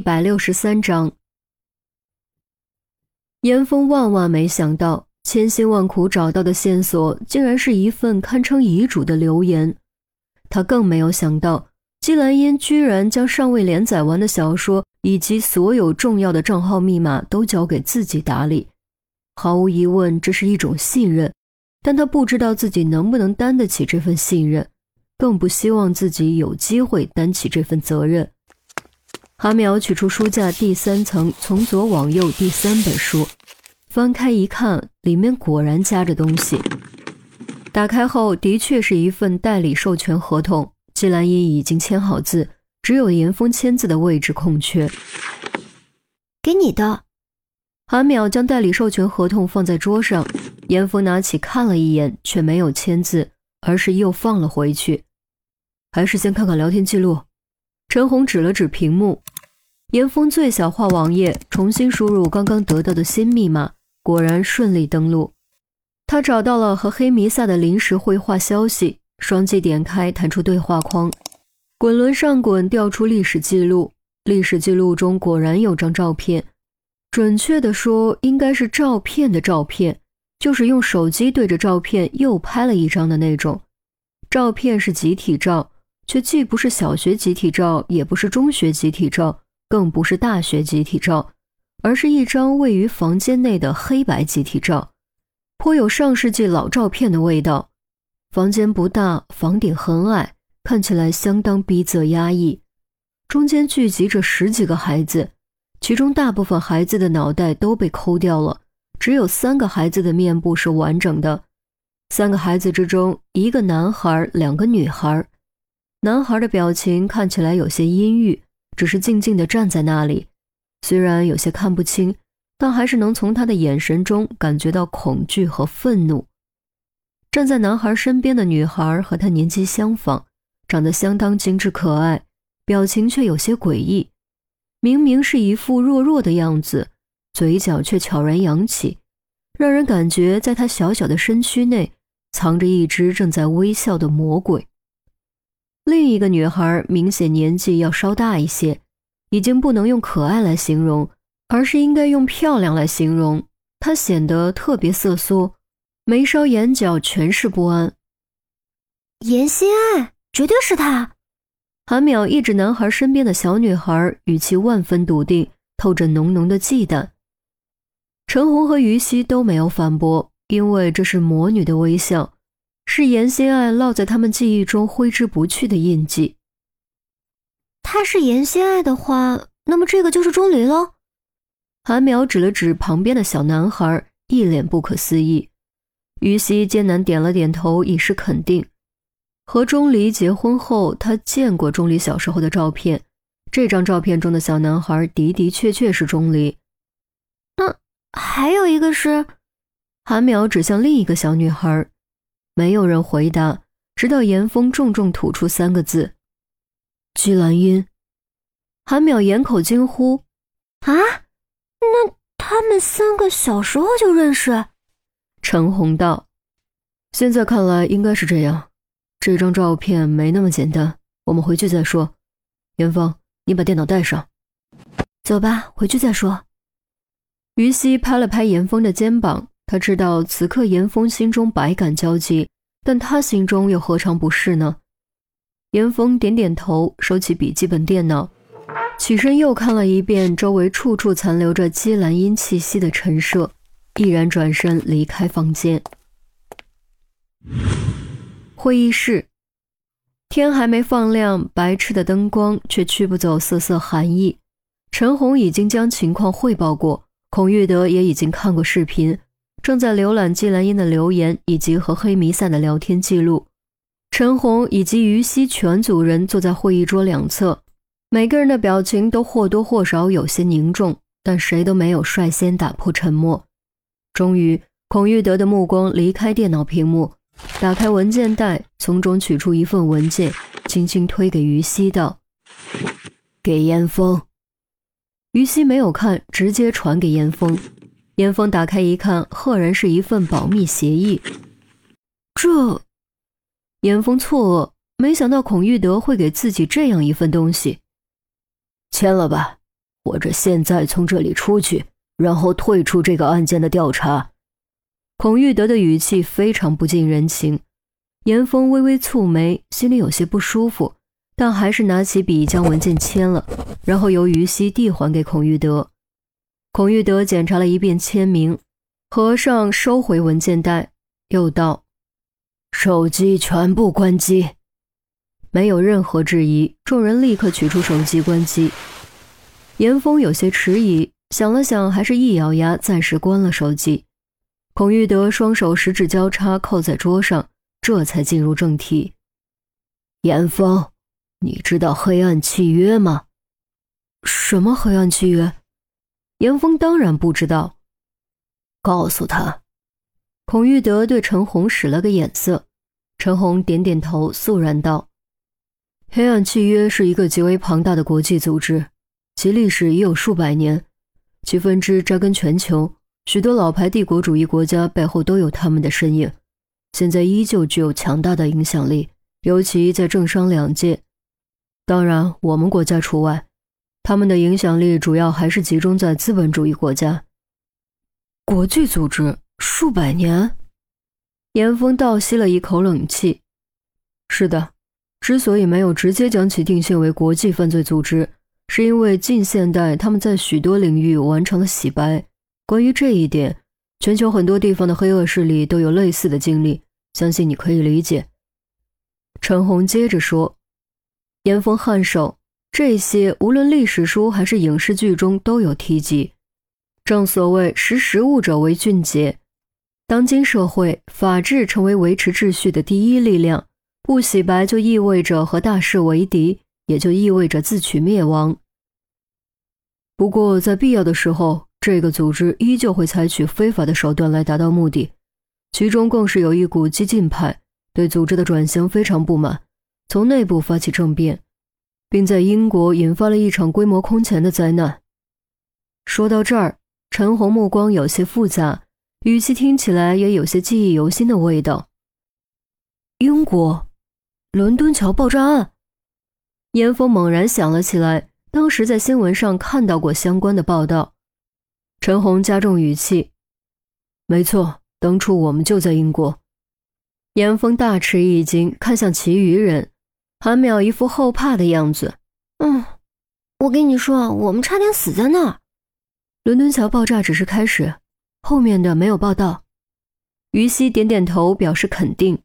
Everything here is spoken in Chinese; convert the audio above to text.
一百六十三章，严峰万万没想到，千辛万苦找到的线索，竟然是一份堪称遗嘱的留言。他更没有想到，季兰英居然将尚未连载完的小说以及所有重要的账号密码都交给自己打理。毫无疑问，这是一种信任，但他不知道自己能不能担得起这份信任，更不希望自己有机会担起这份责任。韩淼取出书架第三层，从左往右第三本书，翻开一看，里面果然夹着东西。打开后，的确是一份代理授权合同，季兰英已经签好字，只有严峰签字的位置空缺。给你的。韩淼将代理授权合同放在桌上，严峰拿起看了一眼，却没有签字，而是又放了回去。还是先看看聊天记录。陈红指了指屏幕。严峰最小化网页，重新输入刚刚得到的新密码，果然顺利登录。他找到了和黑弥撒的临时会话消息，双击点开，弹出对话框，滚轮上滚，调出历史记录。历史记录中果然有张照片，准确的说，应该是照片的照片，就是用手机对着照片又拍了一张的那种。照片是集体照，却既不是小学集体照，也不是中学集体照。更不是大学集体照，而是一张位于房间内的黑白集体照，颇有上世纪老照片的味道。房间不大，房顶很矮，看起来相当逼仄压抑。中间聚集着十几个孩子，其中大部分孩子的脑袋都被抠掉了，只有三个孩子的面部是完整的。三个孩子之中，一个男孩，两个女孩。男孩的表情看起来有些阴郁。只是静静地站在那里，虽然有些看不清，但还是能从他的眼神中感觉到恐惧和愤怒。站在男孩身边的女孩和他年纪相仿，长得相当精致可爱，表情却有些诡异。明明是一副弱弱的样子，嘴角却悄然扬起，让人感觉在他小小的身躯内藏着一只正在微笑的魔鬼。另一个女孩明显年纪要稍大一些，已经不能用可爱来形容，而是应该用漂亮来形容。她显得特别瑟缩，眉梢眼角全是不安。严心爱，绝对是她。韩淼一指男孩身边的小女孩，语气万分笃定，透着浓浓的忌惮。陈红和于西都没有反驳，因为这是魔女的微笑。是严心爱烙在他们记忆中挥之不去的印记。他是严心爱的话，那么这个就是钟离喽。韩淼指了指旁边的小男孩，一脸不可思议。于西艰难点了点头，以示肯定。和钟离结婚后，他见过钟离小时候的照片，这张照片中的小男孩的的确确是钟离。那还有一个是？韩淼指向另一个小女孩。没有人回答，直到严峰重重吐出三个字：“季兰英。”韩淼掩口惊呼：“啊，那他们三个小时候就认识？”陈红道：“现在看来应该是这样。这张照片没那么简单，我们回去再说。严峰，你把电脑带上。走吧，回去再说。”于西拍了拍严峰的肩膀。他知道此刻严峰心中百感交集，但他心中又何尝不是呢？严峰点点头，收起笔记本电脑，起身又看了一遍周围处处残留着姬兰英气息的陈设，毅然转身离开房间。会议室，天还没放亮，白炽的灯光却驱不走瑟瑟寒意。陈红已经将情况汇报过，孔玉德也已经看过视频。正在浏览季兰英的留言以及和黑弥散的聊天记录，陈红以及于西全组人坐在会议桌两侧，每个人的表情都或多或少有些凝重，但谁都没有率先打破沉默。终于，孔玉德的目光离开电脑屏幕，打开文件袋，从中取出一份文件，轻轻推给于西道：“给严峰。”于西没有看，直接传给严峰。严峰打开一看，赫然是一份保密协议。这，严峰错愕，没想到孔玉德会给自己这样一份东西。签了吧，或者现在从这里出去，然后退出这个案件的调查。孔玉德的语气非常不近人情。严峰微微蹙眉，心里有些不舒服，但还是拿起笔将文件签了，然后由于西递还给孔玉德。孔玉德检查了一遍签名，合上收回文件袋，又道：“手机全部关机。”没有任何质疑，众人立刻取出手机关机。严峰有些迟疑，想了想，还是一咬牙，暂时关了手机。孔玉德双手十指交叉扣在桌上，这才进入正题。严峰，你知道黑暗契约吗？什么黑暗契约？严峰当然不知道。告诉他。孔玉德对陈红使了个眼色，陈红点点头，肃然道。黑暗契约是一个极为庞大的国际组织，其历史已有数百年，其分支扎根全球，许多老牌帝国主义国家背后都有他们的身影，现在依旧具有强大的影响力，尤其在政商两界，当然我们国家除外，他们的影响力主要还是集中在资本主义国家。国际组织数百年，严峰倒吸了一口冷气，是的。之所以没有直接将其定性为国际犯罪组织，是因为近现代他们在许多领域完成了洗白。关于这一点，全球很多地方的黑恶势力都有类似的经历，相信你可以理解。陈红接着说：“严峰颔首，这些无论历史书还是影视剧中都有提及。正所谓识时务者为俊杰，当今社会，法治成为维持秩序的第一力量。”不洗白就意味着和大势为敌，也就意味着自取灭亡。不过，在必要的时候，这个组织依旧会采取非法的手段来达到目的。其中更是有一股激进派，对组织的转型非常不满，从内部发起政变，并在英国引发了一场规模空前的灾难。说到这儿，陈红目光有些复杂，语气听起来也有些记忆犹新的味道。英国。伦敦桥爆炸案，严峰猛然想了起来，当时在新闻上看到过相关的报道。陈红加重语气：“没错，当初我们就在英国。”严峰大吃一惊，看向其余人，韩淼一副后怕的样子：“嗯，我跟你说，我们差点死在那儿。伦敦桥爆炸只是开始，后面的没有报道。”于西点点头，表示肯定。